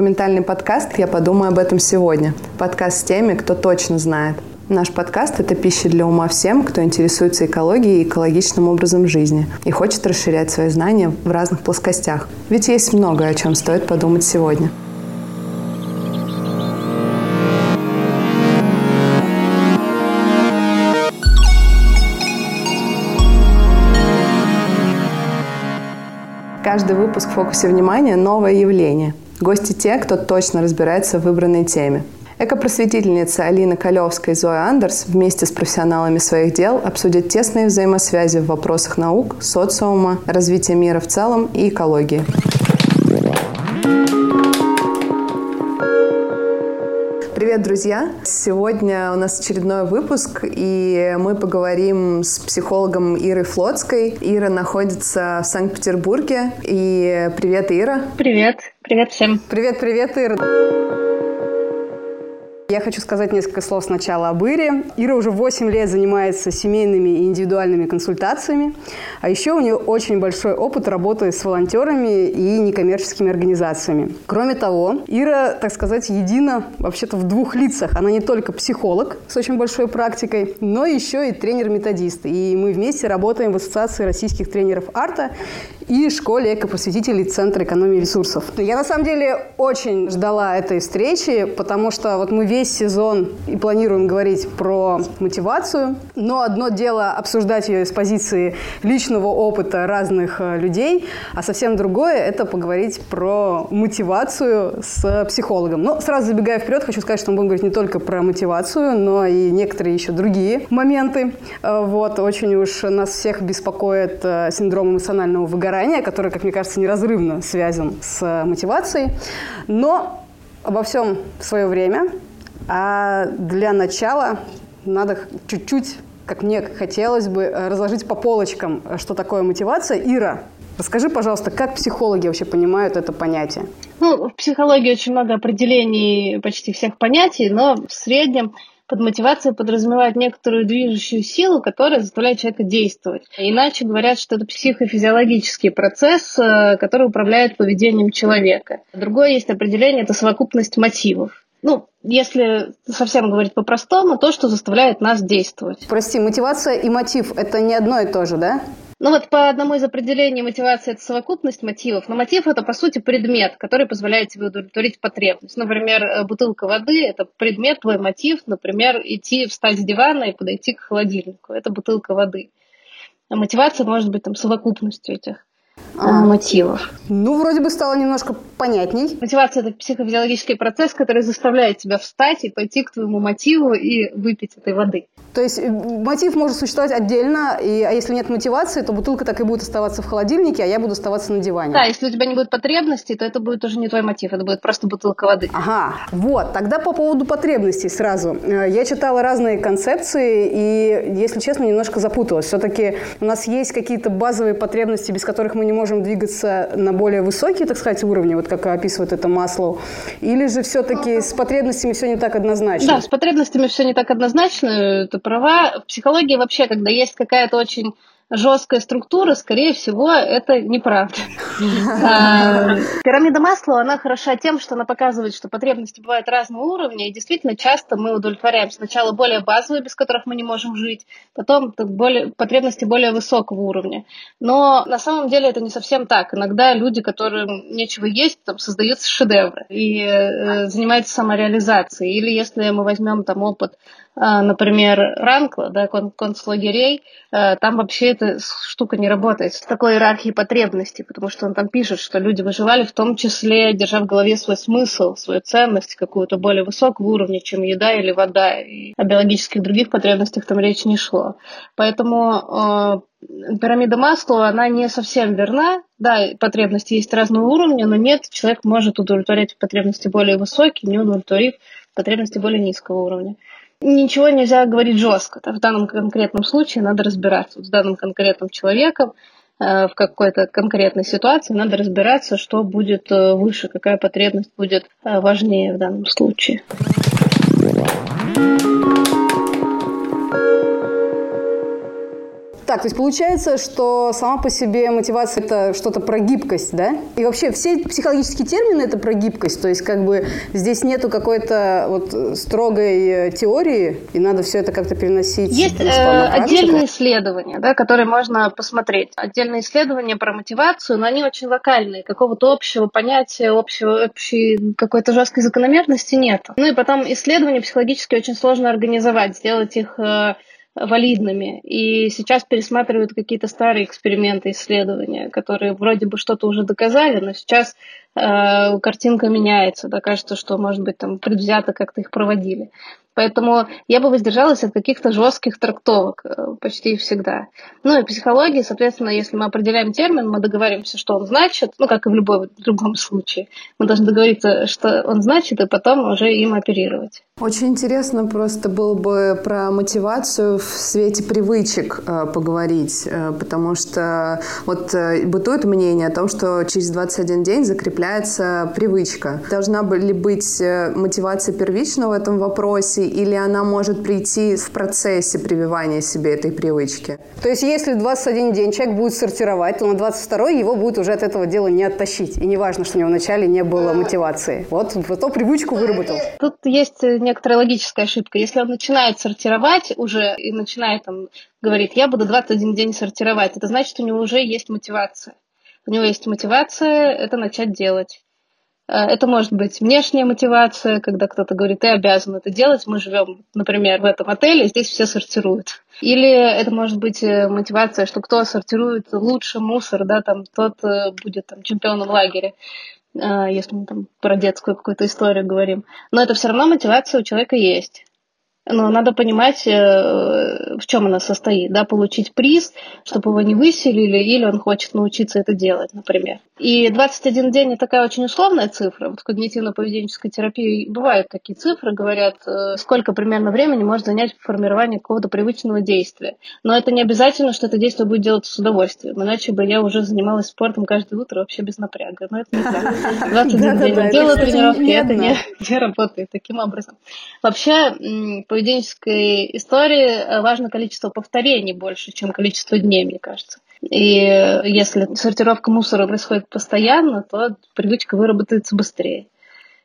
документальный подкаст «Я подумаю об этом сегодня». Подкаст с теми, кто точно знает. Наш подкаст – это пища для ума всем, кто интересуется экологией и экологичным образом жизни и хочет расширять свои знания в разных плоскостях. Ведь есть многое, о чем стоит подумать сегодня. Каждый выпуск в фокусе внимания – новое явление. Гости те, кто точно разбирается в выбранной теме. Экопросветительница Алина Калевская и Зоя Андерс вместе с профессионалами своих дел обсудят тесные взаимосвязи в вопросах наук, социума, развития мира в целом и экологии. Привет, друзья! Сегодня у нас очередной выпуск, и мы поговорим с психологом Ирой Флотской. Ира находится в Санкт-Петербурге. И привет, Ира! Привет! Привет всем! Привет-привет, Ира! Я хочу сказать несколько слов сначала об Ире. Ира уже 8 лет занимается семейными и индивидуальными консультациями, а еще у нее очень большой опыт работы с волонтерами и некоммерческими организациями. Кроме того, Ира, так сказать, едина вообще-то в двух лицах. Она не только психолог с очень большой практикой, но еще и тренер-методист. И мы вместе работаем в Ассоциации российских тренеров арта и школе экопросветителей Центра экономии ресурсов. Я на самом деле очень ждала этой встречи, потому что вот мы весь сезон и планируем говорить про мотивацию, но одно дело обсуждать ее с позиции личного опыта разных э, людей, а совсем другое – это поговорить про мотивацию с психологом. Но сразу забегая вперед, хочу сказать, что мы будем говорить не только про мотивацию, но и некоторые еще другие моменты. Э, вот, очень уж нас всех беспокоит э, синдром эмоционального выгорания, который, как мне кажется, неразрывно связан с мотивацией. Но обо всем в свое время. А для начала надо чуть-чуть, как мне хотелось бы, разложить по полочкам, что такое мотивация. Ира, Расскажи, пожалуйста, как психологи вообще понимают это понятие? Ну, в психологии очень много определений почти всех понятий, но в среднем под мотивацией подразумевает некоторую движущую силу, которая заставляет человека действовать. Иначе говорят, что это психофизиологический процесс, э, который управляет поведением человека. Другое есть определение – это совокупность мотивов. Ну, если совсем говорить по-простому, то, что заставляет нас действовать. Прости, мотивация и мотив – это не одно и то же, да? Ну вот по одному из определений мотивация – это совокупность мотивов, но мотив – это, по сути, предмет, который позволяет тебе удовлетворить потребность. Например, э, бутылка воды – это предмет, твой мотив, например, идти, встать с дивана и подойти к холодильнику. Это бутылка воды. А мотивация может быть там совокупностью этих мотивов. Ну, вроде бы стало немножко понятней. Мотивация – это психофизиологический процесс, который заставляет тебя встать и пойти к твоему мотиву и выпить этой воды. То есть э, мотив может существовать отдельно, и, а если нет мотивации, то бутылка так и будет оставаться в холодильнике, а я буду оставаться на диване. Да, если у тебя не будет потребностей, то это будет уже не твой мотив, это будет просто бутылка воды. Ага, вот. Тогда по поводу потребностей сразу. Э, я читала разные концепции, и, если честно, немножко запуталась. Все-таки у нас есть какие-то базовые потребности, без которых мы не можем двигаться на более высокие, так сказать, уровни, вот как описывает это Маслоу. Или же все-таки с потребностями все не так однозначно? Да, с потребностями все не так однозначно. Это права. В психологии вообще, когда есть какая-то очень жесткая структура, скорее всего, это неправда. А, пирамида масла, она хороша тем, что она показывает, что потребности бывают разного уровня, и действительно часто мы удовлетворяем сначала более базовые, без которых мы не можем жить, потом более, потребности более высокого уровня. Но на самом деле это не совсем так. Иногда люди, которым нечего есть, там создаются шедевры и э, занимаются самореализацией. Или если мы возьмем там опыт например, Ранкла, да, концлагерей, э, там вообще эта штука не работает с такой иерархией потребностей, потому что он там пишет, что люди выживали в том числе, держа в голове свой смысл, свою ценность какую-то более высокого уровня, чем еда или вода. И о биологических других потребностях там речь не шло. Поэтому э, пирамида масла, она не совсем верна. Да, потребности есть разного уровня, но нет, человек может удовлетворять потребности более высокие, не удовлетворив потребности более низкого уровня. Ничего нельзя говорить жестко. В данном конкретном случае надо разбираться с данным конкретным человеком, э, в какой-то конкретной ситуации надо разбираться, что будет э, выше, какая потребность будет э, важнее в данном случае. Так, то есть получается, что сама по себе мотивация – это что-то про гибкость, да? И вообще все психологические термины – это про гибкость, то есть как бы здесь нету какой-то вот строгой э, теории, и надо все это как-то переносить. Есть э, отдельные исследования, да, которые можно посмотреть. Отдельные исследования про мотивацию, но они очень локальные, какого-то общего понятия, общего, общей какой-то жесткой закономерности нет. Ну и потом исследования психологически очень сложно организовать, сделать их э, валидными. И сейчас пересматривают какие-то старые эксперименты, исследования, которые вроде бы что-то уже доказали, но сейчас э, картинка меняется. Да, кажется, что, может быть, там предвзято как-то их проводили. Поэтому я бы воздержалась от каких-то жестких трактовок э, почти всегда. Ну и психология, соответственно, если мы определяем термин, мы договоримся, что он значит, ну как и в любом другом случае. Мы должны договориться, что он значит, и потом уже им оперировать. Очень интересно просто было бы про мотивацию в свете привычек э, поговорить, э, потому что вот бытует мнение о том, что через 21 день закрепляется привычка. Должна ли быть мотивация первична в этом вопросе, или она может прийти в процессе прививания себе этой привычки? То есть если 21 день человек будет сортировать, то на 22 его будет уже от этого дела не оттащить. И не важно, что у него вначале не было мотивации. Вот, вот то привычку выработал. Тут есть некоторая логическая ошибка. Если он начинает сортировать уже и начинает там говорит, я буду 21 день сортировать, это значит, у него уже есть мотивация. У него есть мотивация это начать делать. Э, это может быть внешняя мотивация, когда кто-то говорит, ты обязан это делать, мы живем, например, в этом отеле, здесь все сортируют. Или это может быть э, мотивация, что кто сортирует лучше мусор, да, там, тот э, будет там, чемпионом лагеря, если мы там про детскую какую-то историю говорим. Но это все равно мотивация у человека есть но надо понимать, э, в чем она состоит, да, получить приз, чтобы его не выселили, или он хочет научиться это делать, например. И 21 день – это такая очень условная цифра. Вот в когнитивно-поведенческой терапии бывают такие цифры, говорят, э, сколько примерно времени может занять формирование какого-то привычного действия. Но это не обязательно, что это действие будет делаться с удовольствием, иначе бы я уже занималась спортом каждое утро вообще без напряга. Но это не так. 21 день делаю тренировки, это не работает таким образом. Вообще, поведенческой истории э, важно количество повторений больше, чем количество дней, мне кажется. И если сортировка мусора происходит постоянно, то привычка выработается быстрее.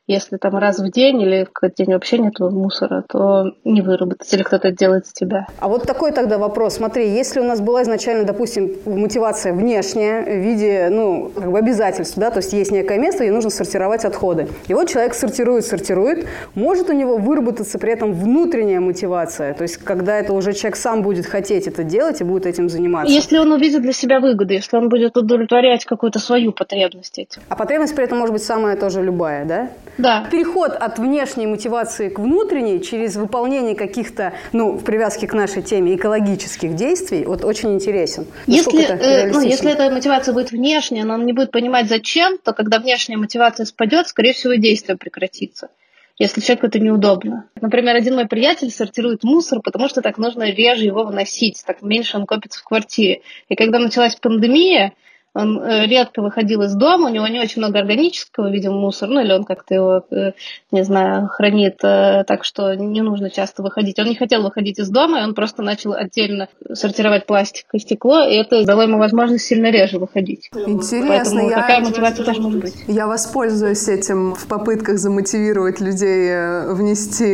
Если там раз в день или в какой-то день вообще нет мусора, то не выработать, или кто-то делает за тебя. А вот такой тогда вопрос. Смотри, если у нас была изначально, допустим, мотивация внешняя в виде, ну, как бы обязательств, да, то есть есть некое место, и нужно сортировать отходы. И вот человек сортирует, сортирует, может у него выработаться при этом внутренняя мотивация, то есть когда это уже человек сам будет хотеть это делать и будет этим заниматься. Если он увидит для себя выгоды, если он будет удовлетворять какую-то свою потребность этим. А потребность при этом может быть самая тоже любая, да? Да. Переход от внешней мотивации к внутренней через выполнение каких-то, ну, в привязке к нашей теме, экологических действий, вот очень интересен. Если, э, ну, если эта мотивация будет внешняя, но он не будет понимать зачем, то когда внешняя мотивация спадет, скорее всего, действие прекратится если человеку это неудобно. Например, один мой приятель сортирует мусор, потому что так нужно реже его выносить, так меньше он копится в квартире. И когда началась пандемия, он э, редко выходил из дома, у него не очень много органического, видимо, мусора, ну или он как-то его, э, не знаю, хранит э, так, что не нужно часто выходить. Он не хотел выходить из дома, и он просто начал отдельно сортировать пластик и стекло, и это дало ему возможность сильно реже выходить. Интересно. Поэтому я, такая мотивация тоже может быть. Я воспользуюсь этим в попытках замотивировать людей внести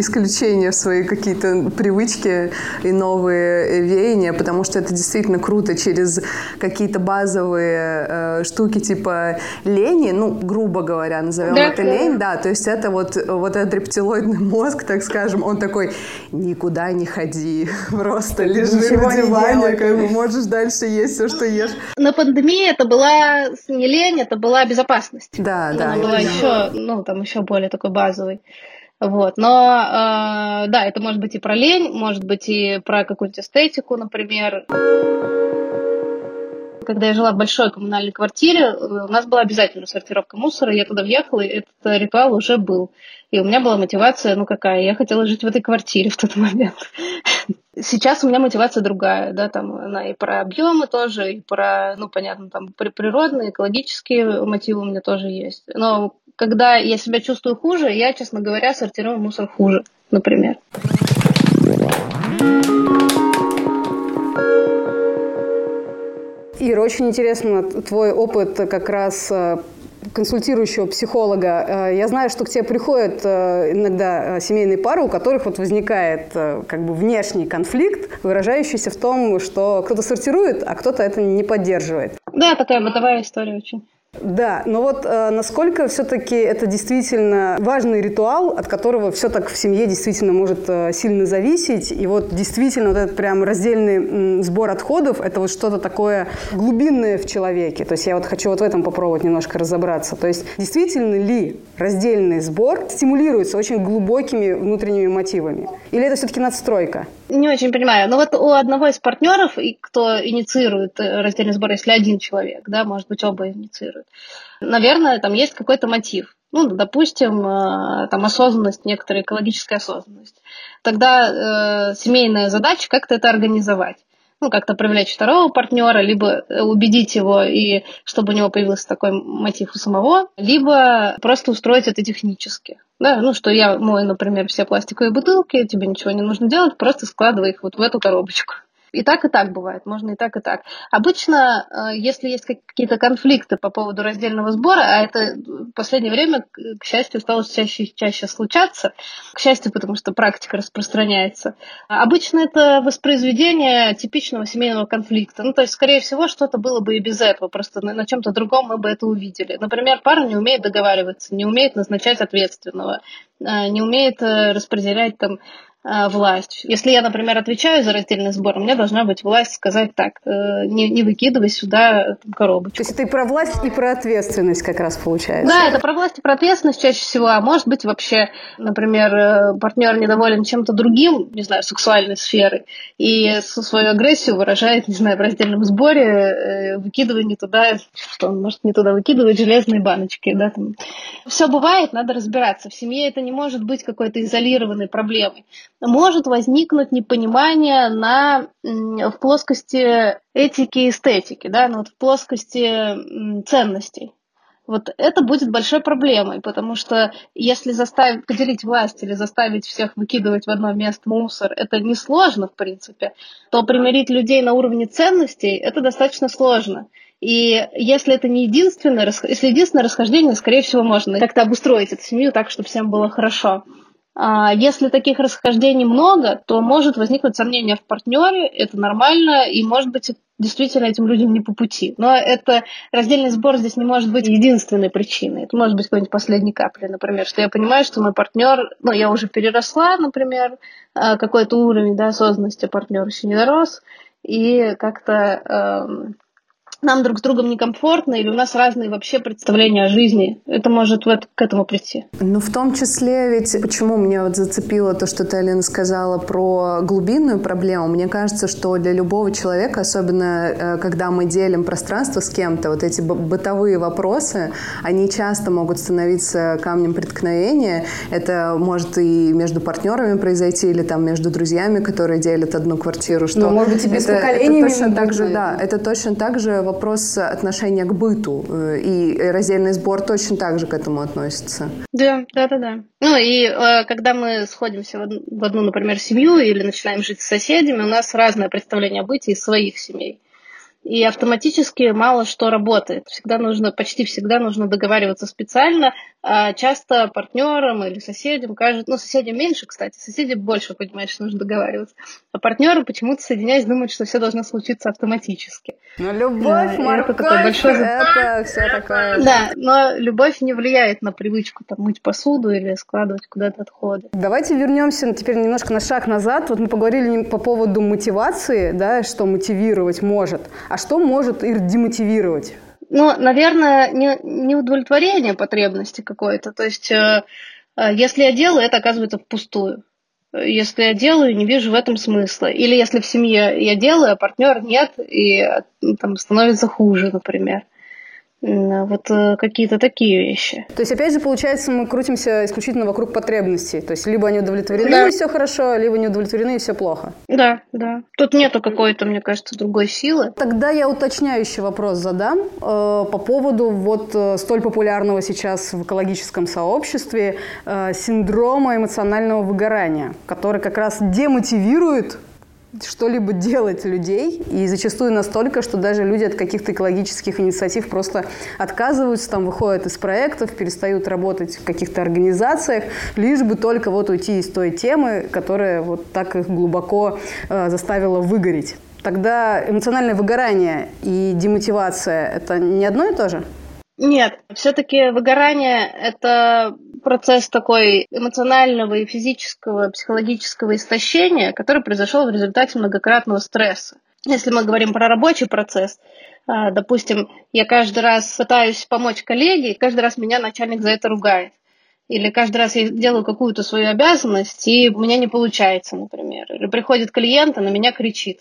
исключения в свои какие-то привычки и новые веяния, потому что это действительно круто через какие-то базовые э, штуки типа лени, ну, грубо говоря, назовем да, это лень, да, то есть это вот, вот этот рептилоидный мозг, так скажем, он такой, никуда не ходи, просто лежи Ничего на диване, как бы можешь дальше есть все, что ешь. На пандемии это была не лень, это была безопасность. Да, да. Она была еще, ну, там еще более такой базовый. Вот. Но э, да, это может быть и про лень, может быть и про какую-нибудь эстетику, например когда я жила в большой коммунальной квартире, э, у нас была обязательно сортировка мусора. Я туда въехала, и этот ритуал уже был. И у меня была мотивация, ну какая, я хотела жить в этой квартире в тот момент. Сейчас у меня мотивация другая, да, там она и про объемы тоже, и про, ну, понятно, там природные, экологические мотивы у меня тоже есть. Но когда я себя чувствую хуже, я, честно говоря, сортирую мусор хуже, например. Ир, очень интересно твой опыт как раз э, консультирующего психолога. Э, я знаю, что к тебе приходят э, иногда семейные пары, у которых вот возникает как бы внешний конфликт, выражающийся в том, что кто-то сортирует, а кто-то это не поддерживает. Да, такая бытовая история очень. Да, но вот э, насколько все-таки это действительно важный ритуал, от которого все так в семье действительно может э, сильно зависеть. И вот действительно вот этот прям раздельный м, сбор отходов, это вот что-то такое глубинное в человеке. То есть я вот хочу вот в этом попробовать немножко разобраться. То есть действительно ли раздельный сбор стимулируется очень глубокими внутренними мотивами? Или это все-таки надстройка? Не очень понимаю. Но вот у одного из партнеров, кто инициирует э, раздельный сбор, если один человек, да, может быть, оба инициируют, наверное, там есть какой-то мотив. Ну, допустим, э, там осознанность, некоторая экологическая осознанность. Тогда э, семейная задача как-то это организовать ну, как-то привлечь второго партнера, либо убедить его, и чтобы у него появился такой мотив у самого, либо просто устроить это технически. Да, ну, что я мою, например, все пластиковые бутылки, тебе ничего не нужно делать, просто складывай их вот в эту коробочку. И так, и так бывает, можно и так, и так. Обычно, э, если есть какие-то конфликты по поводу раздельного сбора, а это в последнее время, к счастью, стало чаще и чаще случаться, к счастью, потому что практика распространяется, обычно это воспроизведение типичного семейного конфликта. Ну, то есть, скорее всего, что-то было бы и без этого, просто на, на чем-то другом мы бы это увидели. Например, пара не умеет договариваться, не умеет назначать ответственного, э, не умеет э, распределять там власть. Если я, например, отвечаю за раздельный сбор, у меня должна быть власть сказать так, э, не, не выкидывай сюда там, коробочку. То есть это и про власть, и про ответственность как раз получается. Да, это про власть и про ответственность чаще всего. А может быть вообще, например, э, партнер недоволен чем-то другим, не знаю, сексуальной сферой, и свою агрессию выражает, не знаю, в раздельном сборе, выкидывая не туда, что он может не туда выкидывать железные баночки. Да, там. Все бывает, надо разбираться. В семье это не может быть какой-то изолированной проблемой может возникнуть непонимание на, в плоскости этики и эстетики, да, ну, вот в плоскости ценностей. Вот это будет большой проблемой, потому что если заставить поделить власть или заставить всех выкидывать в одно место мусор, это несложно, в принципе, то примирить людей на уровне ценностей это достаточно сложно. И если это не единственное, если единственное расхождение, скорее всего, можно как-то обустроить эту семью так, чтобы всем было хорошо. А, если таких расхождений много, то может возникнуть сомнение в партнере, это нормально, и может быть действительно этим людям не по пути. Но это раздельный сбор здесь не может быть единственной причиной. Это может быть какой-нибудь последней каплей, например, что я понимаю, что мой партнер, ну, я уже переросла, например, а, какой-то уровень да, осознанности партнер еще не дорос, и как-то эм, нам друг с другом некомфортно, или у нас разные вообще представления о жизни. Это может вот к этому прийти. Ну, в том числе, ведь почему меня вот зацепило то, что ты, Алина, сказала про глубинную проблему. Мне кажется, что для любого человека, особенно э, когда мы делим пространство с кем-то, вот эти бытовые вопросы, они часто могут становиться камнем преткновения. Это может и между партнерами произойти, или там между друзьями, которые делят одну квартиру. Что ну, может быть, и без это, это точно так же, да, это точно так же вопрос отношения к быту. Э, и раздельный сбор точно так же к этому относится. Да, да, да, да. Ну и э, когда мы сходимся в одну, в одну, например, семью или начинаем жить с соседями, у нас разное представление о быте из своих семей и автоматически мало что работает. Всегда нужно, почти всегда нужно договариваться специально, а часто партнерам или соседям кажется, ну, соседям меньше, кстати, соседи больше понимают, что нужно договариваться, а партнеры почему-то, соединяясь, думают, что все должно случиться автоматически. Ну, любовь, да, морковь, это, такой большой... это все такое... Да, но любовь не влияет на привычку там, мыть посуду или складывать куда-то отходы. Давайте вернемся теперь немножко на шаг назад. Вот мы поговорили по поводу мотивации, да, что мотивировать может. А что может их демотивировать? Ну, наверное, не, не удовлетворение потребности какой-то. То есть, э, э, если я делаю, это оказывается впустую. Если я делаю, не вижу в этом смысла. Или если в семье я делаю, а партнер нет, и ну, там становится хуже, например. Вот э, какие-то такие вещи. То есть, опять же, получается, мы крутимся исключительно вокруг потребностей. То есть, либо они удовлетворены, да. и все хорошо, либо не удовлетворены, и все плохо. Да, да. Тут нету какой-то, мне кажется, другой силы. Тогда я уточняющий вопрос задам э, по поводу вот э, столь популярного сейчас в экологическом сообществе э, синдрома эмоционального выгорания, который как раз демотивирует что-либо делать людей, и зачастую настолько, что даже люди от каких-то экологических инициатив просто отказываются, там выходят из проектов, перестают работать в каких-то организациях, лишь бы только вот уйти из той темы, которая вот так их глубоко э, заставила выгореть. Тогда эмоциональное выгорание и демотивация – это не одно и то же? Нет, все-таки выгорание – это процесс такой эмоционального и физического, психологического истощения, который произошел в результате многократного стресса. Если мы говорим про рабочий процесс, а, допустим, я каждый раз пытаюсь помочь коллеге, и каждый раз меня начальник за это ругает. Или каждый раз я делаю какую-то свою обязанность, и у меня не получается, например. Или приходит клиент, и на меня кричит.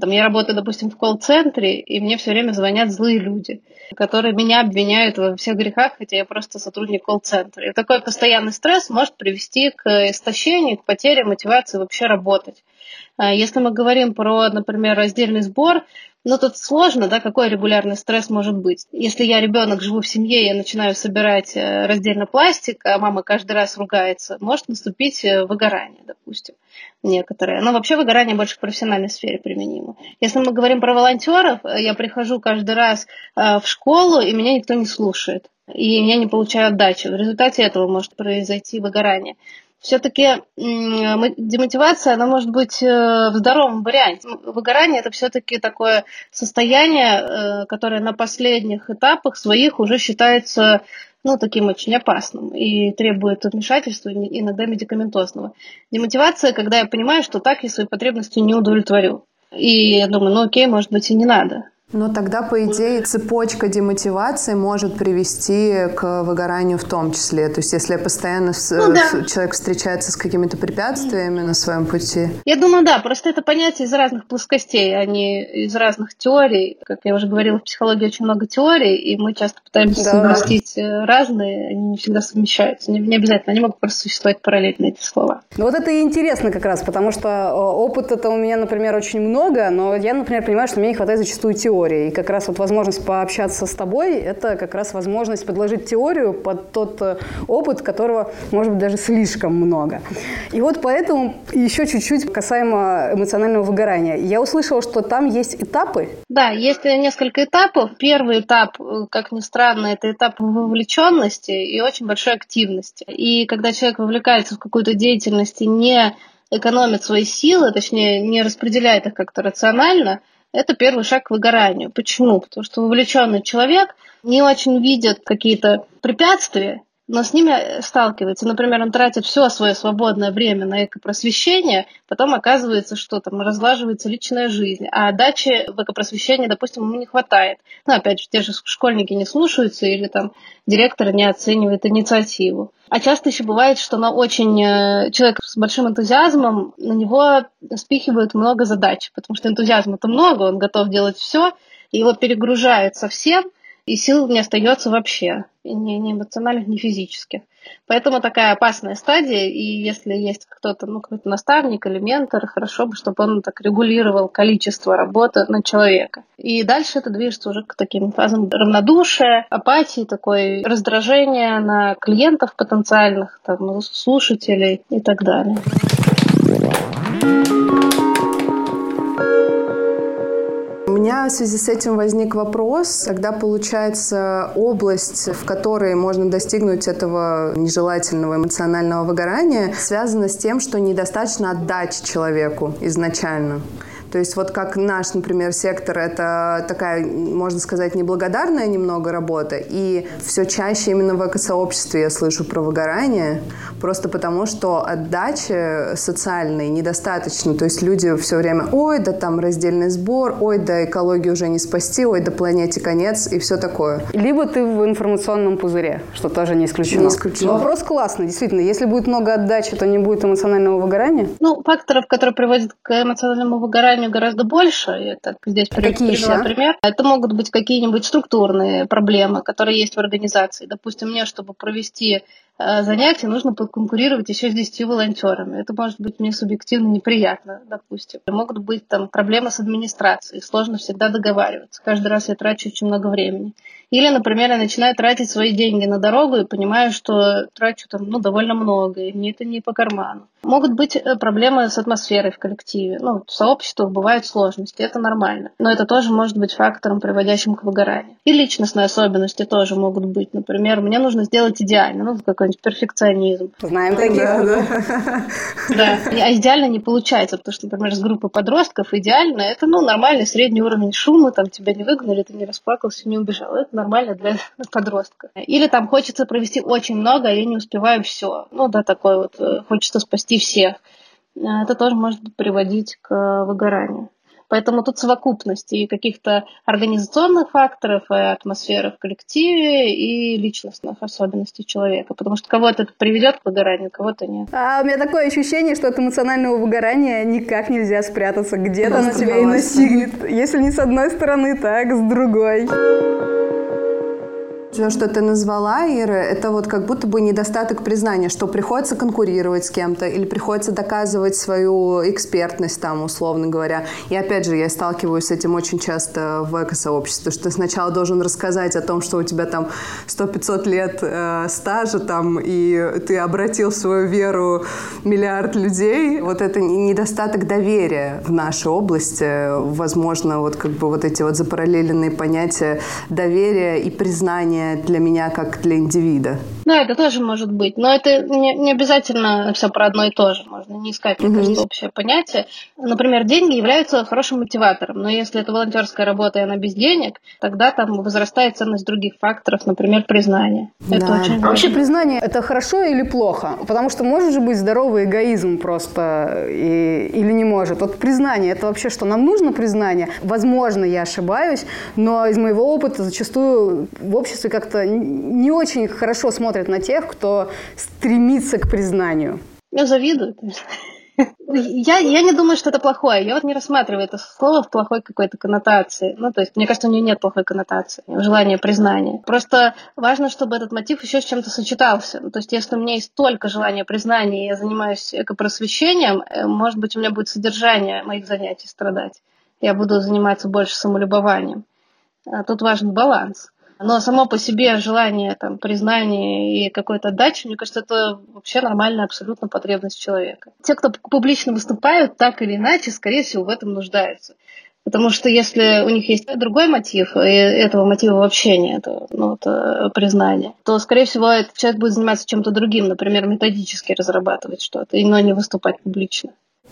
Там я работаю, допустим, в колл-центре, и мне все время звонят злые люди, которые меня обвиняют во всех грехах, хотя я просто сотрудник колл-центра. И такой постоянный стресс может привести к истощению, к потере мотивации вообще работать. А если мы говорим про, например, раздельный сбор, ну, тут сложно, да, какой регулярный стресс может быть. Если я ребенок, живу в семье, я начинаю собирать э, раздельно пластик, а мама каждый раз ругается, может наступить э, выгорание, допустим, некоторые. Но вообще выгорание больше в профессиональной сфере применимо. Если мы говорим про волонтеров, э, я прихожу каждый раз в школу, и меня никто не слушает. И я не получаю отдачи. В результате этого может произойти выгорание все-таки демотивация, она может быть э, в здоровом варианте. Выгорание – это все-таки такое состояние, э, которое на последних этапах своих уже считается ну, таким очень опасным и требует вмешательства, иногда медикаментозного. Демотивация, когда я понимаю, что так я свои потребности не удовлетворю. И я думаю, ну окей, может быть и не надо. Но тогда, по идее, цепочка демотивации может привести к выгоранию в том числе. То есть, если постоянно ну, да. человек встречается с какими-то препятствиями на своем пути. Я думаю, да, просто это понятие из разных плоскостей, а не из разных теорий. Как я уже говорила, в психологии очень много теорий, и мы часто пытаемся да. совместить э, разные, они не всегда совмещаются. Не, не обязательно, они могут просто существовать параллельно, эти слова. Ну вот это и интересно как раз, потому что э, опыта-то у меня, например, очень много, но я, например, понимаю, что мне не хватает зачастую теории теории. И как раз вот возможность пообщаться с тобой – это как раз возможность подложить теорию под тот э, опыт, которого, может быть, даже слишком много. И вот поэтому еще чуть-чуть касаемо эмоционального выгорания. Я услышала, что там есть этапы. Да, есть несколько этапов. Первый этап, э, как ни странно, это этап вовлеченности и очень большой активности. И когда человек вовлекается в какую-то деятельность и не экономит свои силы, точнее, не распределяет их как-то рационально – это первый шаг к выгоранию. Почему? Потому что вовлеченный человек не очень видит какие-то препятствия, но с ними сталкивается. Например, он тратит все свое свободное время на экопросвещение, потом оказывается, что там разлаживается личная жизнь, а отдачи в экопросвещении, допустим, ему не хватает. Ну, опять же, те же школьники не слушаются или там директор не оценивает инициативу. А часто еще бывает, что на очень э, человек с большим энтузиазмом, на него спихивают много задач, потому что энтузиазма-то много, он готов делать все, его перегружают совсем, и сил не остается вообще, ни, ни эмоциональных, ни физических. Поэтому такая опасная стадия, и если есть кто-то, ну, какой-то наставник или ментор, хорошо бы, чтобы он так регулировал количество работы на человека. И дальше это движется уже к таким фазам равнодушия, апатии, такой раздражения на клиентов потенциальных, там, слушателей и так далее. Меня в связи с этим возник вопрос, когда получается область, в которой можно достигнуть этого нежелательного эмоционального выгорания, связана с тем, что недостаточно отдачи человеку изначально. То есть вот как наш, например, сектор, это такая, можно сказать, неблагодарная немного работа, и все чаще именно в экосообществе я слышу про выгорание, просто потому что отдачи социальной недостаточно. То есть люди все время, ой, да там раздельный сбор, ой, да экологию уже не спасти, ой, да планете конец и все такое. Либо ты в информационном пузыре, что тоже не исключено. Не исключено. Но вопрос классный, действительно. Если будет много отдачи, то не будет эмоционального выгорания? Ну, факторов, которые приводят к эмоциональному выгоранию, заболеваний гораздо больше. Я так здесь а еще? пример. Это могут быть какие-нибудь структурные проблемы, которые есть в организации. Допустим, мне, чтобы провести э, занятий нужно конкурировать еще с 10 волонтерами. Это может быть мне субъективно неприятно, допустим. Могут быть там проблемы с администрацией, сложно всегда договариваться. Каждый раз я трачу очень много времени. Или, например, я начинаю тратить свои деньги на дорогу и понимаю, что трачу там ну, довольно много, и мне это не по карману. Могут быть э, проблемы с атмосферой в коллективе. Ну, в сообществах бывают сложности, это нормально. Но это тоже может быть фактором, приводящим к выгоранию. И личностные особенности тоже могут быть. Например, мне нужно сделать идеально, ну, какой-нибудь перфекционизм. Знаем таких. Да, да. да. А идеально не получается, потому что, например, с группы подростков идеально это, ну, нормальный средний уровень шума, там тебя не выгнали, ты не расплакался, не убежал. Это нормально для подростка. Или там хочется провести очень много, а я не успеваю все. Ну да, такой вот, э, хочется спасти всех. Э, это тоже может приводить к выгоранию. Поэтому тут совокупность и каких-то организационных факторов, и атмосферы в коллективе, и личностных особенностей человека. Потому что кого-то это приведет к выгоранию, кого-то нет. А у меня такое ощущение, что от эмоционального выгорания никак нельзя спрятаться. Где-то на тебя и настигнет. Если не с одной стороны, так с другой. Все, что ты назвала, Ира, это вот как будто бы недостаток признания, что приходится конкурировать с кем-то или приходится доказывать свою экспертность там, условно говоря. И опять же, я сталкиваюсь с этим очень часто в эко-сообществе, что ты сначала должен рассказать о том, что у тебя там 100-500 лет э, стажа там, и ты обратил свою веру миллиард людей. Вот это недостаток доверия в нашей области. Возможно, вот как бы вот эти вот запараллеленные понятия доверия и признания для меня как для индивида. Да, это тоже может быть. Но это не, не обязательно все про одно и то же. Можно не искать, мне кажется, общее понятие. Например, деньги являются хорошим мотиватором. Но если это волонтерская работа, и она без денег, тогда там возрастает ценность других факторов, например, признание. Да. Это очень важно. А вообще признание это хорошо или плохо? Потому что может же быть здоровый эгоизм просто и, или не может. Вот признание это вообще что? Нам нужно признание? Возможно, я ошибаюсь, но из моего опыта зачастую в обществе как-то не очень хорошо смотрят на тех, кто стремится к признанию. Я завидую. Я, я не думаю, что это плохое. Я вот не рассматриваю это слово в плохой какой-то коннотации. Ну, то есть, мне кажется, у нее нет плохой коннотации, желания признания. Просто важно, чтобы этот мотив еще с чем-то сочетался. Ну, то есть, если у меня есть только желание признания, и я занимаюсь экопросвещением, э, может быть, у меня будет содержание моих занятий страдать. Я буду заниматься больше самолюбованием. А тут важен баланс. Но само по себе желание там, признания и какой-то отдачи, мне кажется, это вообще нормальная абсолютно потребность человека. Те, кто публично выступают, так или иначе, скорее всего, в этом нуждаются. Потому что если у них есть другой мотив, и этого мотива вообще нет, ну, это признание, то, скорее всего, этот человек будет заниматься чем-то другим, например, методически разрабатывать что-то, но не выступать публично.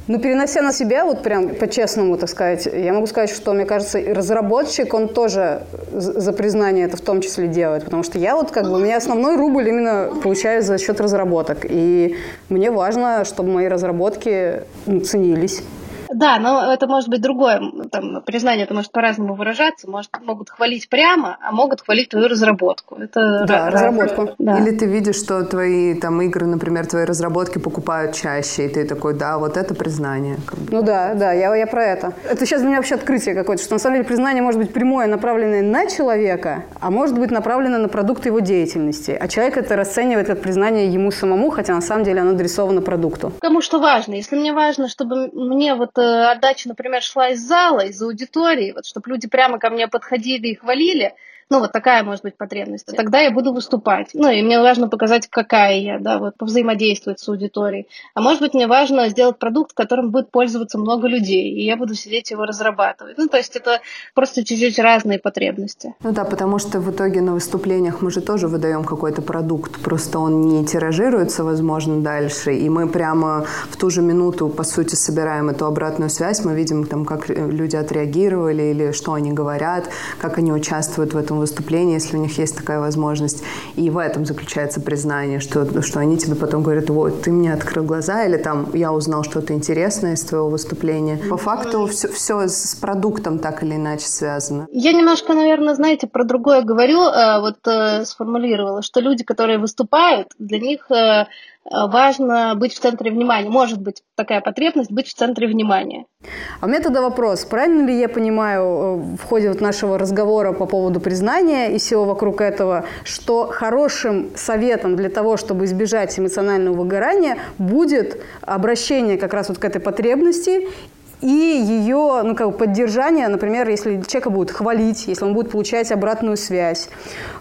Ну, перенося на себя, вот прям по-честному, так сказать, я могу сказать, что, мне кажется, разработчик, он тоже за признание это в том числе делает, потому что я вот как бы, у меня основной рубль именно получаю за счет разработок, и мне важно, чтобы мои разработки ценились. Да, но это может быть другое. Там, признание это может по-разному выражаться. Может, могут хвалить прямо, а могут хвалить твою разработку. Это да, разработку. Да. Или ты видишь, что твои там игры, например, твои разработки покупают чаще, и ты такой, да, вот это признание. Ну да, да, я, я про это. Это сейчас для меня вообще открытие какое-то, что на самом деле признание может быть прямое, направленное на человека, а может быть направлено на продукт его деятельности. А человек это расценивает как признание ему самому, хотя на самом деле оно адресовано продукту. Кому что важно. Если мне важно, чтобы мне вот Э, отдача, например, шла из зала, из аудитории, вот, чтобы люди прямо ко мне подходили и хвалили, ну, вот такая может быть потребность. Тогда я буду выступать. Ну, и мне важно показать, какая я, да, вот повзаимодействовать с аудиторией. А может быть, мне важно сделать продукт, которым будет пользоваться много людей, и я буду сидеть его разрабатывать. Ну, то есть это просто чуть-чуть разные потребности. Ну да, потому что в итоге на выступлениях мы же тоже выдаем какой-то продукт, просто он не тиражируется, возможно, дальше, и мы прямо в ту же минуту, по сути, собираем эту обратную связь, мы видим там, как люди отреагировали или что они говорят, как они участвуют в этом этом выступлении, если у них есть такая возможность. И в этом заключается признание, что, что они тебе потом говорят, вот, ты мне открыл глаза, или там, я узнал что-то интересное из твоего выступления. По факту все, все с продуктом так или иначе связано. Я немножко, наверное, знаете, про другое говорю, э, вот э, сформулировала, что люди, которые выступают, для них э, важно быть в центре внимания. Может быть такая потребность быть в центре внимания. А у меня тогда вопрос. Правильно ли я понимаю э, в ходе вот нашего разговора по поводу признания и всего вокруг этого, что хорошим советом для того, чтобы избежать эмоционального выгорания, будет обращение как раз вот к этой потребности и ее ну, как бы поддержание, например, если человека будут хвалить, если он будет получать обратную связь.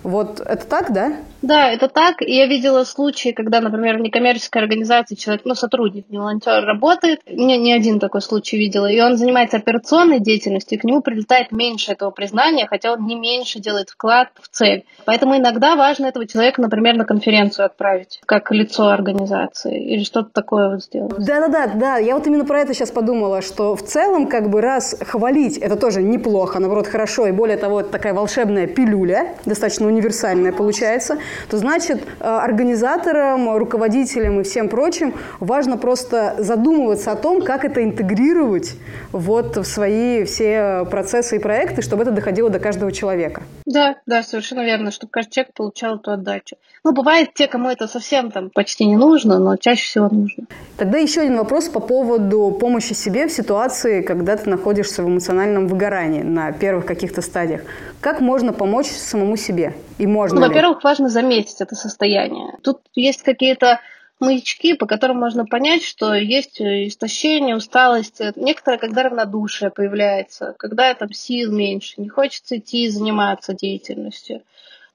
Вот это так, да? Да, это так. И я видела случаи, когда, например, в некоммерческой организации человек, ну, сотрудник, не волонтер, работает. Не, не один такой случай видела. И он занимается операционной деятельностью, и к нему прилетает меньше этого признания, хотя он не меньше делает вклад в цель. Поэтому иногда важно этого человека, например, на конференцию отправить, как лицо организации, или что-то такое вот сделать. Да-да-да, да. Я вот именно про это сейчас подумала, что в целом, как бы раз хвалить, это тоже неплохо, наоборот, хорошо, и более того, это такая волшебная пилюля, достаточно универсальная получается – то значит э, организаторам, руководителям и всем прочим важно просто задумываться о том, как это интегрировать вот в свои все процессы и проекты, чтобы это доходило до каждого человека. Да, да, совершенно верно, чтобы каждый человек получал эту отдачу. Ну, бывает те, кому это совсем там почти не нужно, но чаще всего нужно. Тогда еще один вопрос по поводу помощи себе в ситуации, когда ты находишься в эмоциональном выгорании на первых каких-то стадиях. Как можно помочь самому себе? И можно ну, во-первых, важно заметить это состояние. Тут есть какие-то маячки, по которым можно понять, что есть истощение, усталость. Некоторое, когда равнодушие появляется, когда там сил меньше, не хочется идти заниматься деятельностью,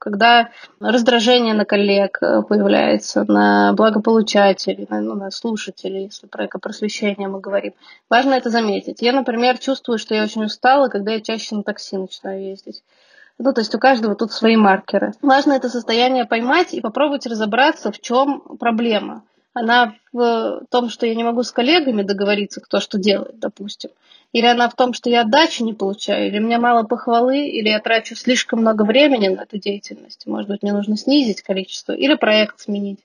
когда раздражение на коллег э, появляется, на благополучателей, на, ну, на слушателей, если про экопросвещение мы говорим. Важно это заметить. Я, например, чувствую, что я очень устала, когда я чаще на такси начинаю ездить. Ну, то есть у каждого тут свои маркеры. Важно это состояние поймать и попробовать разобраться, в чем проблема. Она в том, что я не могу с коллегами договориться, кто что делает, допустим. Или она в том, что я отдачи не получаю, или у меня мало похвалы, или я трачу слишком много времени на эту деятельность. Может быть, мне нужно снизить количество, или проект сменить.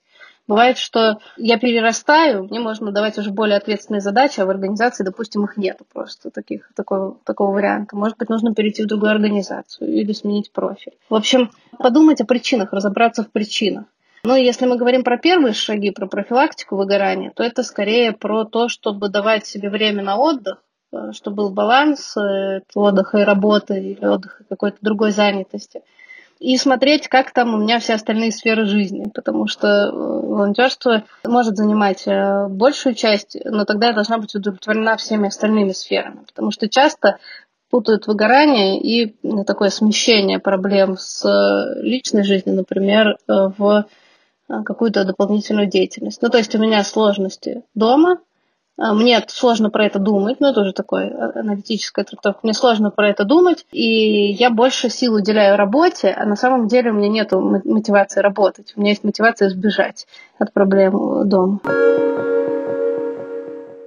Бывает, что я перерастаю, мне можно давать уже более ответственные задачи, а в организации, допустим, их нет просто таких, такого, такого варианта. Может быть, нужно перейти в другую организацию или сменить профиль. В общем, подумать о причинах, разобраться в причинах. Ну, если мы говорим про первые шаги, про профилактику выгорания, то это скорее про то, чтобы давать себе время на отдых, э, чтобы был баланс э, отдыха и работы или отдыха какой-то другой занятости – и смотреть, как там у меня все остальные сферы жизни, потому что э, волонтерство может занимать большую часть, но тогда я должна быть удовлетворена всеми остальными сферами, потому что часто путают выгорание и такое смещение проблем с личной жизнью, например, в какую-то дополнительную деятельность. Ну, то есть у меня сложности дома, а, мне сложно про это думать, но это уже такое а, аналитическая трактовка. Мне сложно про это думать, и я больше сил уделяю работе, а на самом деле у меня нет мотивации работать. У меня есть мотивация сбежать от проблем дома.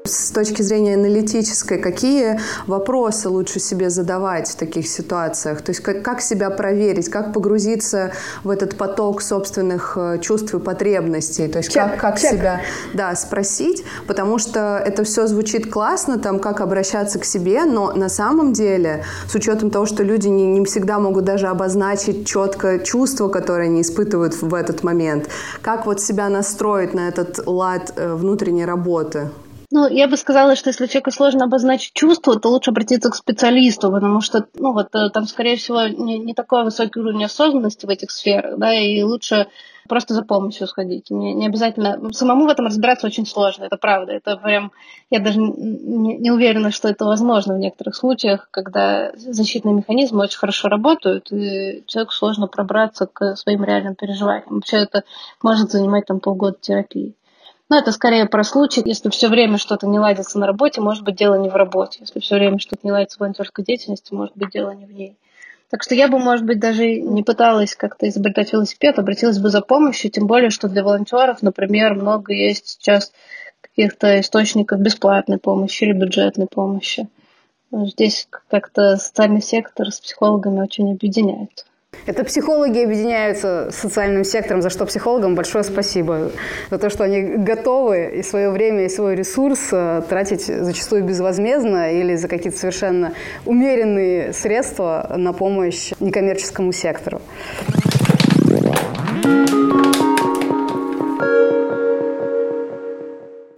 С точки зрения аналитической, какие вопросы лучше себе задавать в таких ситуациях? То есть как, как себя проверить, как погрузиться в этот поток собственных э, чувств и потребностей? То есть чек, как, как чек. себя да, спросить? Потому что это все звучит классно, там, как обращаться к себе, но на самом деле, с учетом того, что люди не, не всегда могут даже обозначить четко чувства, которые они испытывают в этот момент, как вот себя настроить на этот лад э, внутренней работы? Ну, я бы сказала, что если человеку сложно обозначить чувство, то лучше обратиться к специалисту, потому что, ну, вот э, там, скорее всего, не, не такой высокий уровень осознанности в этих сферах, да, и лучше просто за помощью сходить. Не, не обязательно... Самому в этом разбираться очень сложно, это правда. Это прям... Я даже не, не уверена, что это возможно в некоторых случаях, когда защитные механизмы очень хорошо работают, и человеку сложно пробраться к своим реальным переживаниям. Вообще это может занимать там полгода терапии. Но это скорее про случай, если все время что-то не ладится на работе, может быть, дело не в работе. Если все время что-то не ладится в волонтерской деятельности, может быть, дело не в ней. Так что я бы, может быть, даже не пыталась как-то изобретать велосипед, обратилась бы за помощью, тем более, что для волонтеров, например, много есть сейчас каких-то источников бесплатной помощи или бюджетной помощи. Здесь как-то социальный сектор с психологами очень объединяется. Это психологи объединяются с социальным сектором, за что психологам большое спасибо. За то, что они готовы и свое время, и свой ресурс э, тратить зачастую безвозмездно или за какие-то совершенно умеренные средства на помощь некоммерческому сектору.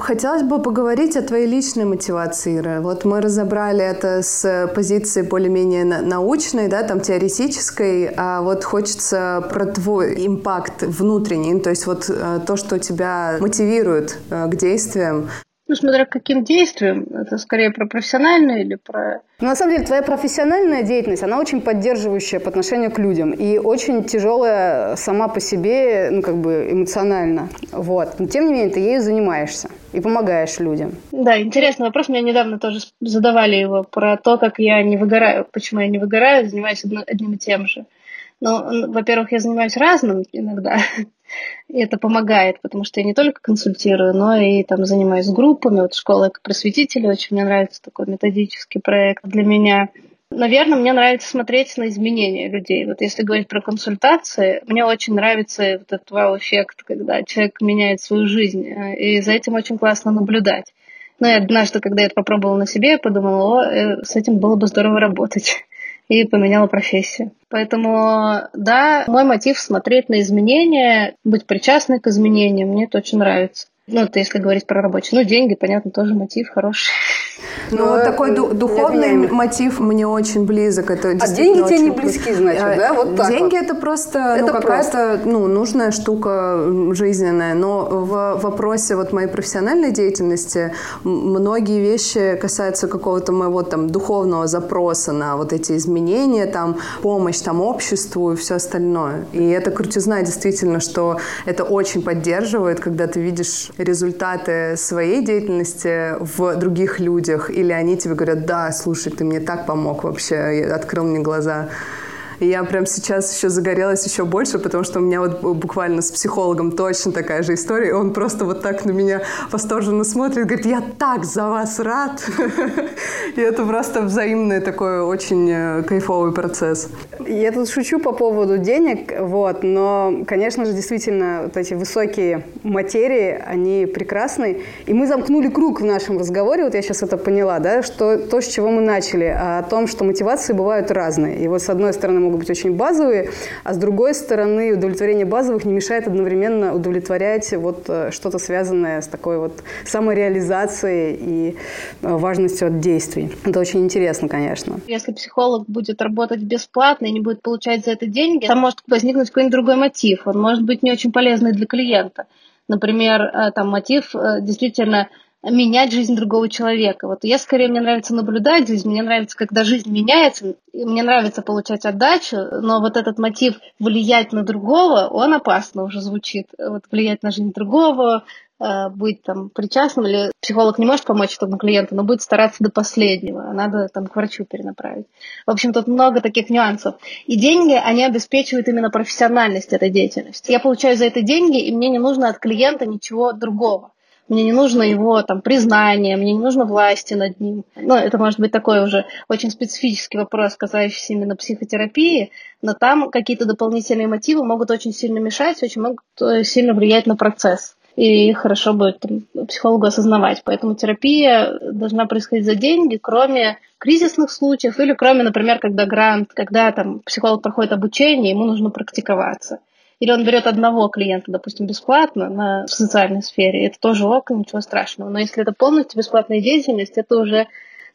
Хотелось бы поговорить о твоей личной мотивации, Ира. Вот мы разобрали это с позиции более-менее научной, да, там теоретической, а вот хочется про твой импакт внутренний, то есть вот э, то, что тебя мотивирует э, к действиям. Ну, смотря каким действием, это скорее про профессиональное или про... Ну, на самом деле, твоя профессиональная деятельность, она очень поддерживающая по отношению к людям и очень тяжелая сама по себе, ну, как бы эмоционально. Вот. Но, тем не менее, ты ею занимаешься и помогаешь людям. Да, интересный вопрос. Мне недавно тоже задавали его про то, как я не выгораю, почему я не выгораю, занимаюсь одним и тем же. Ну, во-первых, я занимаюсь разным иногда, это помогает, потому что я не только консультирую, но и там занимаюсь группами. Вот школа просветителей очень мне нравится такой методический проект для меня. Наверное, мне нравится смотреть на изменения людей. Вот если говорить про консультации, мне очень нравится вот этот вау-эффект, когда человек меняет свою жизнь, и за этим очень классно наблюдать. Но ну, и однажды, когда я это попробовала на себе, я подумала, о, э, с этим было бы здорово работать и поменяла профессию. Поэтому, да, мой мотив смотреть на изменения, быть причастной к изменениям, мне это очень нравится. Ну, это если говорить про рабочий. Ну, деньги, понятно, тоже мотив хороший. Ну, вот такой ду- духовный мотив мне очень близок. Это а деньги тебе не близки, значит, а, да? Вот так Деньги вот. это просто это ну, какая-то ну, нужная штука жизненная. Но в вопросе вот моей профессиональной деятельности многие вещи касаются какого-то моего там духовного запроса на вот эти изменения, там помощь там обществу и все остальное. И это крутизна действительно, что это очень поддерживает, когда ты видишь результаты своей деятельности в других людях, или они тебе говорят, да, слушай, ты мне так помог вообще, открыл мне глаза. И я прям сейчас еще загорелась еще больше, потому что у меня вот буквально с психологом точно такая же история. И он просто вот так на меня восторженно смотрит, говорит, я так за вас рад. И это просто взаимный такой очень э, кайфовый процесс. Я тут шучу по поводу денег, вот, но, конечно же, действительно, вот эти высокие материи, они прекрасны. И мы замкнули круг в нашем разговоре, вот я сейчас это поняла, да, что то, с чего мы начали, о том, что мотивации бывают разные. И вот с одной стороны могут быть очень базовые, а с другой стороны удовлетворение базовых не мешает одновременно удовлетворять вот э, что-то связанное с такой вот самореализацией и э, важностью от действий. Это очень интересно, конечно. Если психолог будет работать бесплатно и не будет получать за это деньги, там может возникнуть какой-нибудь другой мотив. Он может быть не очень полезный для клиента. Например, э, там мотив действительно менять жизнь другого человека. Вот я скорее, мне нравится наблюдать жизнь, мне нравится, когда жизнь меняется, и мне нравится получать отдачу, но вот этот мотив влиять на другого, он опасно уже звучит. Вот влиять на жизнь другого, э, быть там причастным, или психолог не может помочь этому клиенту, но будет стараться до последнего, надо там к врачу перенаправить. В общем, тут много таких нюансов. И деньги, они обеспечивают именно профессиональность этой деятельности. Я получаю за это деньги, и мне не нужно от клиента ничего другого мне не нужно его там признание, мне не нужно власти над ним. Ну, это может быть такой уже очень специфический вопрос, касающийся именно психотерапии, но там какие-то дополнительные мотивы могут очень сильно мешать, очень могут э, сильно влиять на процесс. И хорошо будет там, психологу осознавать. Поэтому терапия должна происходить за деньги, кроме кризисных случаев или кроме, например, когда грант, когда там психолог проходит обучение, ему нужно практиковаться. Или он берет одного клиента, допустим, бесплатно на, в социальной сфере, это тоже ок, ничего страшного. Но если это полностью бесплатная деятельность, это уже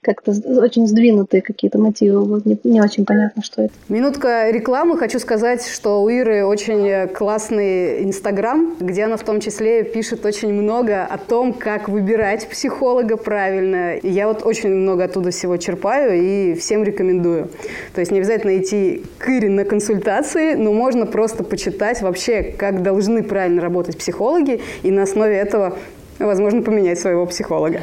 как-то очень сдвинутые какие-то мотивы. Вот не, не очень понятно, что это. Минутка рекламы. Хочу сказать, что у Иры очень классный Инстаграм, где она в том числе пишет очень много о том, как выбирать психолога правильно. Я вот очень много оттуда всего черпаю и всем рекомендую. То есть не обязательно идти к Ире на консультации, но можно просто почитать вообще, как должны правильно работать психологи, и на основе этого возможно поменять своего психолога.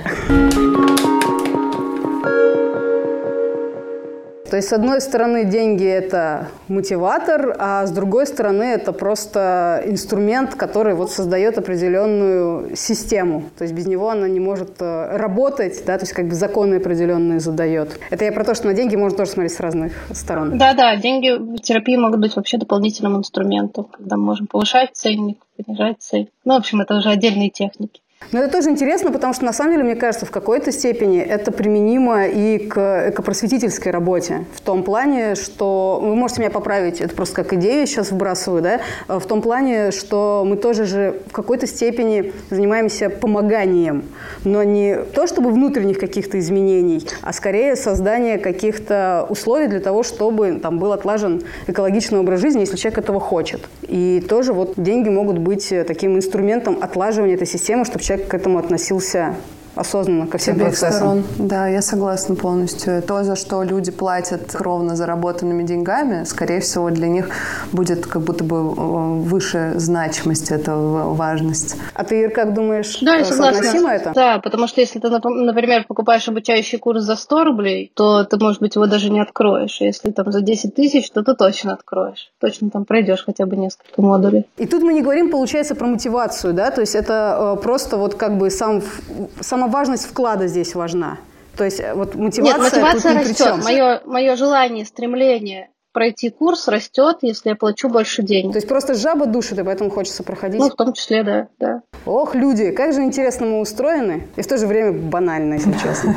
То есть, с одной стороны, деньги – это мотиватор, а с другой стороны, это просто инструмент, который вот создает определенную систему. То есть, без него она не может э, работать, да, то есть, как бы законы определенные задает. Это я про то, что на деньги можно тоже смотреть с разных сторон. Да-да, деньги в терапии могут быть вообще дополнительным инструментом, когда мы можем повышать ценник, понижать ценник. Ну, в общем, это уже отдельные техники. Но это тоже интересно, потому что на самом деле, мне кажется, в какой-то степени это применимо и к экопросветительской работе. В том плане, что вы можете меня поправить, это просто как идею сейчас выбрасываю, да, в том плане, что мы тоже же в какой-то степени занимаемся помоганием, но не то, чтобы внутренних каких-то изменений, а скорее создание каких-то условий для того, чтобы там был отлажен экологичный образ жизни, если человек этого хочет. И тоже вот деньги могут быть таким инструментом отлаживания этой системы, чтобы человек к этому относился осознанно ко всем процессам. Сторон. Да, я согласна полностью. То, за что люди платят ровно заработанными деньгами, скорее всего, для них будет как будто бы э, выше значимость этого, важность. А ты, Ир, как думаешь, да, я согласна. это? Да, потому что если ты, например, покупаешь обучающий курс за 100 рублей, то ты, может быть, его даже не откроешь. Если там за 10 тысяч, то ты точно откроешь. Точно там пройдешь хотя бы несколько модулей. И тут мы не говорим, получается, про мотивацию, да? То есть это э, просто вот как бы сам, сам сама важность вклада здесь важна. То есть э, вот мотивация, Нет, мотивация тут растет. Мое, мое желание, стремление пройти курс растет, если я плачу больше денег. То есть просто жаба душит, и поэтому хочется проходить? Ну, в том числе, да. да. Ох, люди, как же интересно мы устроены, и в то же время банально, если честно.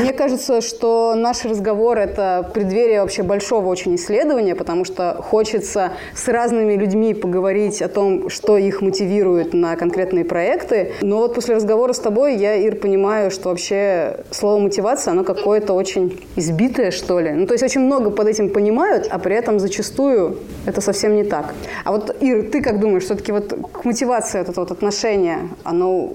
Мне кажется, что наш разговор – это преддверие вообще большого очень исследования, потому что хочется с разными людьми поговорить о том, что их мотивирует на конкретные проекты. Но вот после разговора с тобой я, Ир, понимаю, что вообще слово мотивация, оно какое-то очень избитое, что ли. Ну, то есть очень много под этим понимают, а при этом зачастую это совсем не так. А вот, Ир, ты как думаешь, все-таки вот к мотивации вот это вот отношение, оно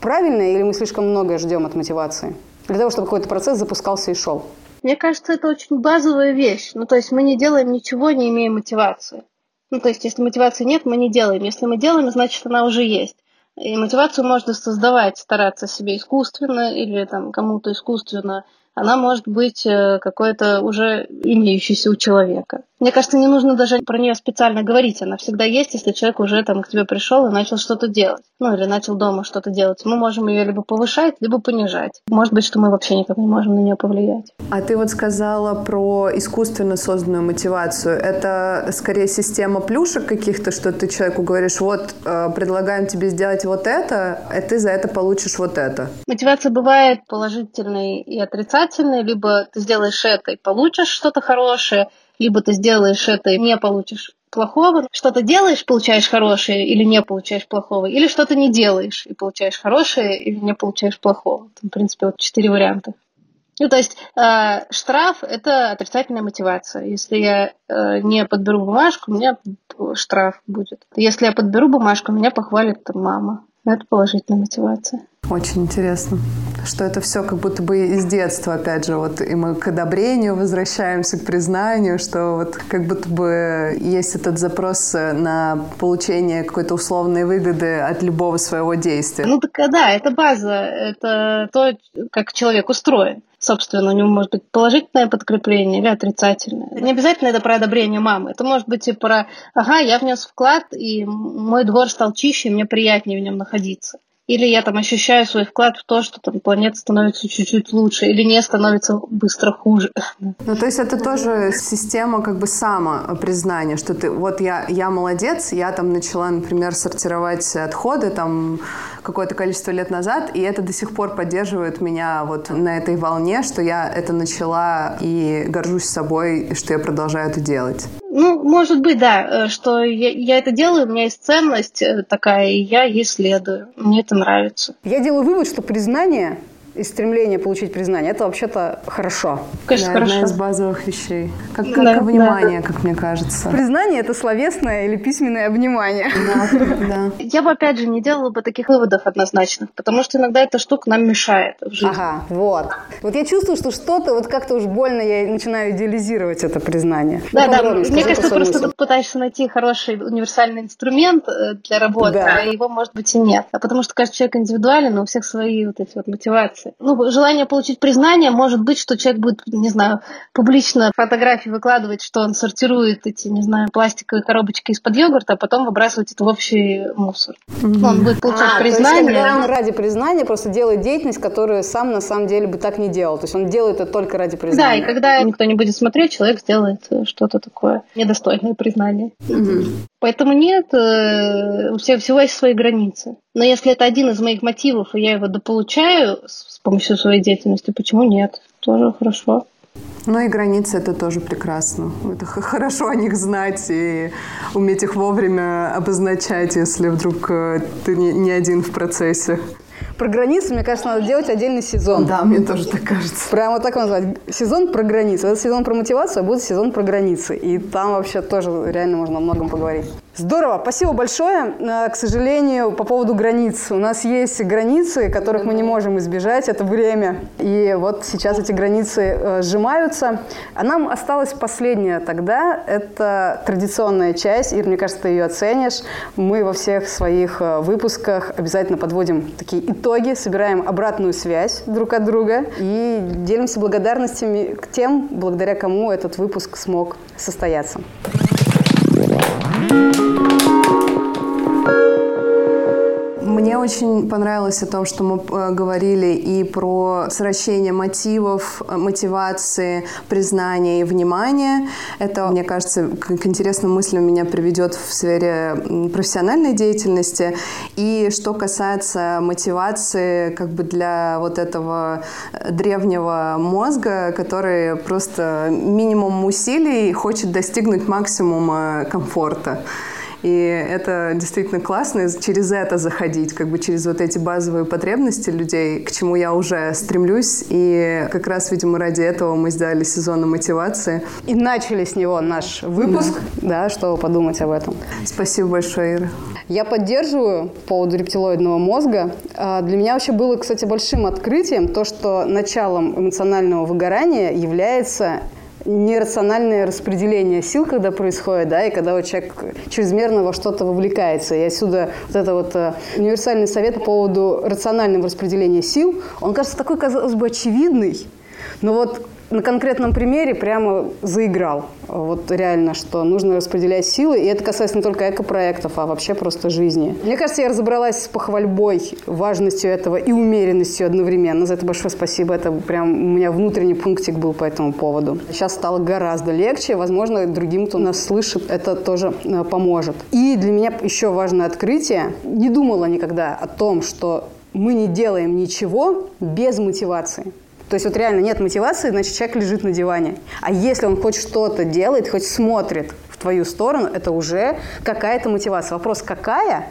правильное или мы слишком многое ждем от мотивации? Для того, чтобы какой-то процесс запускался и шел? Мне кажется, это очень базовая вещь. Ну, то есть мы не делаем ничего, не имея мотивации. Ну, то есть если мотивации нет, мы не делаем. Если мы делаем, значит, она уже есть. И мотивацию можно создавать, стараться себе искусственно или там кому-то искусственно она может быть э, какой-то уже имеющейся у человека. Мне кажется, не нужно даже про нее специально говорить. Она всегда есть, если человек уже там к тебе пришел и начал что-то делать. Ну, или начал дома что-то делать. Мы можем ее либо повышать, либо понижать. Может быть, что мы вообще никак не можем на нее повлиять. А ты вот сказала про искусственно созданную мотивацию. Это скорее система плюшек каких-то, что ты человеку говоришь, вот, э, предлагаем тебе сделать вот это, и ты за это получишь вот это. Мотивация бывает положительной и отрицательной. Либо ты сделаешь это и получишь что-то хорошее, либо ты сделаешь это и не получишь плохого, что-то делаешь, получаешь хорошее или не получаешь плохого, или что-то не делаешь и получаешь хорошее или не получаешь плохого. Там, в принципе, вот четыре варианта. Ну, то есть э, штраф – это отрицательная мотивация. Если я э, не подберу бумажку, у меня штраф будет. Если я подберу бумажку, меня похвалит там, мама. Это положительная мотивация. Очень интересно, что это все как будто бы из детства, опять же, вот и мы к одобрению возвращаемся, к признанию, что вот как будто бы есть этот запрос на получение какой-то условной выгоды от любого своего действия. Ну так да, это база, это то, как человек устроен. Собственно, у него может быть положительное подкрепление или отрицательное. Не обязательно это про одобрение мамы. Это может быть и про, ага, я внес вклад, и мой двор стал чище, мне приятнее в нем находиться. Или я там ощущаю свой вклад в то, что там планета становится чуть-чуть лучше, или не становится быстро хуже. Ну, то есть это тоже система как бы самопризнания, что ты, вот я, я молодец, я там начала, например, сортировать отходы там какое-то количество лет назад, и это до сих пор поддерживает меня вот на этой волне, что я это начала и горжусь собой, что я продолжаю это делать. Ну, может быть, да, э, что я, я это делаю, у меня есть ценность э, такая, и я ей следую. Мне это нравится. Я делаю вывод, что признание и стремление получить признание, это вообще-то хорошо. Конечно, да, хорошо. одна из базовых вещей. Как, как да, внимание, да. как мне кажется. Признание – это словесное или письменное обнимание. Да, да. Я бы, опять же, не делала бы таких выводов однозначных, потому что иногда эта штука нам мешает в жизни. Ага, вот. Вот я чувствую, что что-то, вот как-то уж больно я начинаю идеализировать это признание. Да, да, мне кажется, просто мысль. пытаешься найти хороший универсальный инструмент э, для работы, да. а его, может быть, и нет. А потому что каждый человек индивидуален, у всех свои вот эти вот мотивации. Ну, желание получить признание может быть, что человек будет, не знаю, публично фотографии выкладывать, что он сортирует эти, не знаю, пластиковые коробочки из-под йогурта, а потом выбрасывать это в общий мусор. Mm-hmm. Он будет получать а, признание. То есть, когда он ради признания просто делает деятельность, которую сам на самом деле бы так не делал. То есть он делает это только ради признания. Да, и когда никто не будет смотреть, человек сделает э, что-то такое недостойное признания. Mm-hmm. Поэтому нет, э, у всего есть свои границы. Но если это один из моих мотивов, и я его дополучаю с помощью своей деятельности, почему нет? Тоже хорошо. Ну и границы это тоже прекрасно. Это хорошо о них знать и уметь их вовремя обозначать, если вдруг э, ты не один в процессе. Про границы, мне кажется, надо делать отдельный сезон. Да, мне тоже так кажется. Прямо так назвать. Сезон про границы. Это сезон про мотивацию, а будет сезон про границы. И там вообще тоже реально можно о многом поговорить. Здорово, спасибо большое. Э, к сожалению, по поводу границ. У нас есть границы, которых мы не можем избежать, это время. И вот сейчас эти границы э, сжимаются. А нам осталась последняя тогда, это традиционная часть. Ир, мне кажется, ты ее оценишь. Мы во всех своих э, выпусках обязательно подводим такие итоги, собираем обратную связь друг от друга и делимся благодарностями к тем, благодаря кому этот выпуск смог состояться. Мне очень понравилось о том, что мы э, говорили и про сращение мотивов, э, мотивации, признания и внимания. Это, мне кажется, к интересным мыслям меня приведет в сфере профессиональной деятельности. И что касается мотивации как бы для вот этого э, древнего мозга, который просто минимум усилий хочет достигнуть максимума комфорта. И это действительно классно, через это заходить, как бы через вот эти базовые потребности людей, к чему я уже стремлюсь. И как раз, видимо, ради этого мы сделали сезон мотивации. И начали с него наш выпуск, да, да чтобы подумать об этом. Спасибо большое, Ира. Я поддерживаю по поводу рептилоидного мозга. А, для меня вообще было, кстати, большим открытием то, что началом эмоционального выгорания является нерациональное распределение сил, когда происходит, да, и когда вот человек чрезмерно во что-то вовлекается. И отсюда вот это вот э, универсальный совет по поводу рационального распределения сил, он кажется такой, казалось бы, очевидный, но вот на конкретном примере прямо заиграл. Вот реально, что нужно распределять силы. И это касается не только экопроектов, а вообще просто жизни. Мне кажется, я разобралась с похвальбой, важностью этого и умеренностью одновременно. За это большое спасибо. Это прям у меня внутренний пунктик был по этому поводу. Сейчас стало гораздо легче. Возможно, другим, кто нас слышит, это тоже э, поможет. И для меня еще важное открытие. Не думала никогда о том, что мы не делаем ничего без мотивации. То есть вот реально нет мотивации, значит человек лежит на диване. А если он хоть что-то делает, хоть смотрит в твою сторону, это уже какая-то мотивация. Вопрос какая?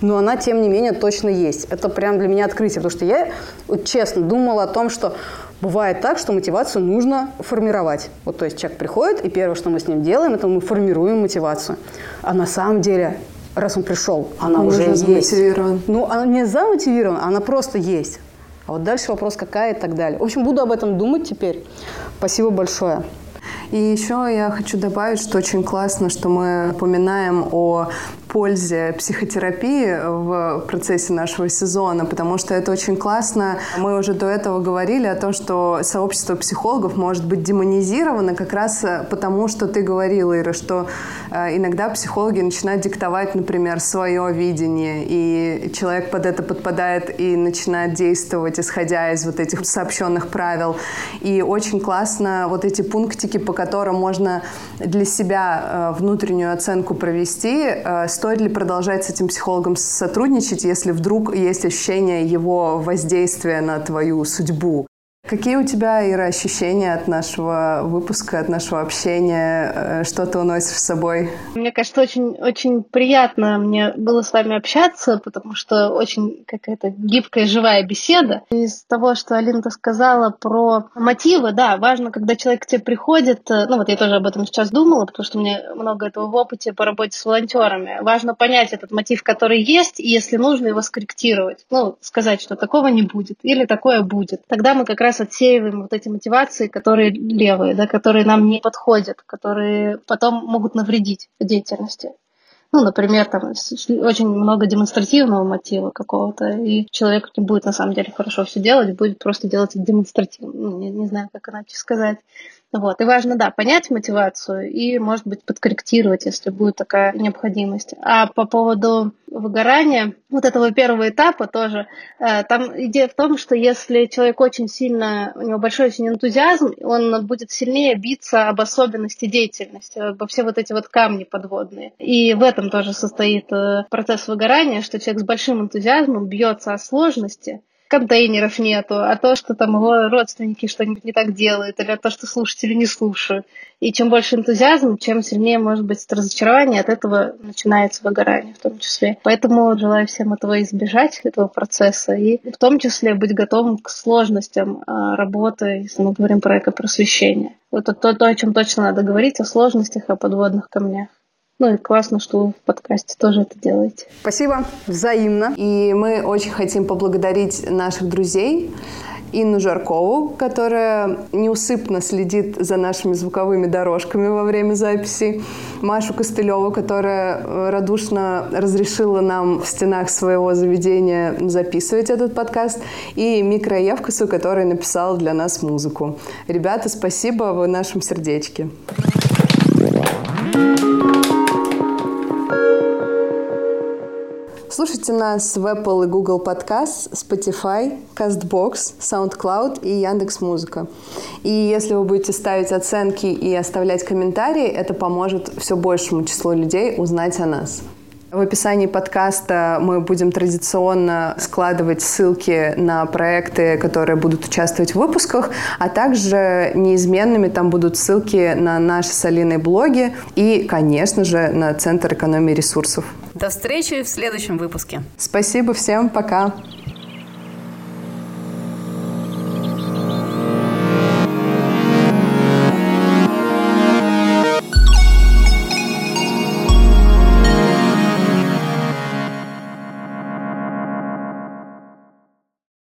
но она, тем не менее, точно есть. Это прям для меня открытие, потому что я, вот, честно, думала о том, что бывает так, что мотивацию нужно формировать. Вот, то есть человек приходит, и первое, что мы с ним делаем, это мы формируем мотивацию. А на самом деле, раз он пришел, она он уже есть. Ну, она не замотивирована, она просто есть. А вот дальше вопрос какая и так далее. В общем, буду об этом думать теперь. Спасибо большое. И еще я хочу добавить, что очень классно, что мы упоминаем о пользе психотерапии в процессе нашего сезона, потому что это очень классно. Мы уже до этого говорили о том, что сообщество психологов может быть демонизировано как раз потому, что ты говорила, Ира, что э, иногда психологи начинают диктовать, например, свое видение, и человек под это подпадает и начинает действовать, исходя из вот этих сообщенных правил. И очень классно вот эти пунктики, по которым можно для себя э, внутреннюю оценку провести, э, стоит ли продолжать с этим психологом сотрудничать, если вдруг есть ощущение его воздействия на твою судьбу? Какие у тебя, Ира, ощущения от нашего выпуска, от нашего общения? Э, что ты уносишь с собой? Мне кажется, очень, очень приятно мне было с вами общаться, потому что очень какая-то гибкая, живая беседа. Из того, что Алина сказала про мотивы, да, важно, когда человек к тебе приходит, э, ну вот я тоже об этом сейчас думала, потому что меня много этого в опыте по работе с волонтерами. Важно понять этот мотив, который есть, и если нужно, его скорректировать. Ну, сказать, что такого не будет, или такое будет. Тогда мы как раз раз отсеиваем вот эти мотивации, которые левые, да, которые нам не подходят, которые потом могут навредить деятельности. Ну, например, там очень много демонстративного мотива какого-то, и человек не будет на самом деле хорошо все делать, будет просто делать демонстративно. Ну, не, не знаю, как иначе сказать. Вот. И важно, да, понять мотивацию и, может быть, подкорректировать, если будет такая необходимость. А по поводу выгорания, вот этого первого этапа тоже, э, там идея в том, что если человек очень сильно, у него большой очень энтузиазм, он будет сильнее биться об особенности деятельности, обо все вот эти вот камни подводные. И в этом тоже состоит э, процесс выгорания, что человек с большим энтузиазмом бьется о сложности, контейнеров нету, а то, что там его родственники что-нибудь не так делают, или то, что слушатели не слушают. И чем больше энтузиазм, чем сильнее может быть разочарование, от этого начинается выгорание в том числе. Поэтому желаю всем этого избежать, этого процесса, и в том числе быть готовым к сложностям а, работы, если мы говорим про экопросвещение. Вот это то, то, о чем точно надо говорить, о сложностях, о подводных камнях. Ну и классно, что вы в подкасте тоже это делаете. Спасибо, взаимно. И мы очень хотим поблагодарить наших друзей, Инну Жаркову, которая неусыпно следит за нашими звуковыми дорожками во время записи, Машу Костылеву, которая э, радушно разрешила нам в стенах своего заведения записывать этот подкаст, и Микро Евкасу, который написал для нас музыку. Ребята, спасибо, вы в нашем сердечке. Слушайте нас в Apple и Google Podcast, Spotify, CastBox, SoundCloud и Яндекс Музыка. И если вы будете ставить оценки и оставлять комментарии, это поможет все большему числу людей узнать о нас. В описании подкаста мы будем традиционно складывать ссылки на проекты, которые будут участвовать в выпусках, а также неизменными там будут ссылки на наши с Алиной блоги и, конечно же, на Центр экономии ресурсов. До встречи в следующем выпуске. Спасибо всем, пока.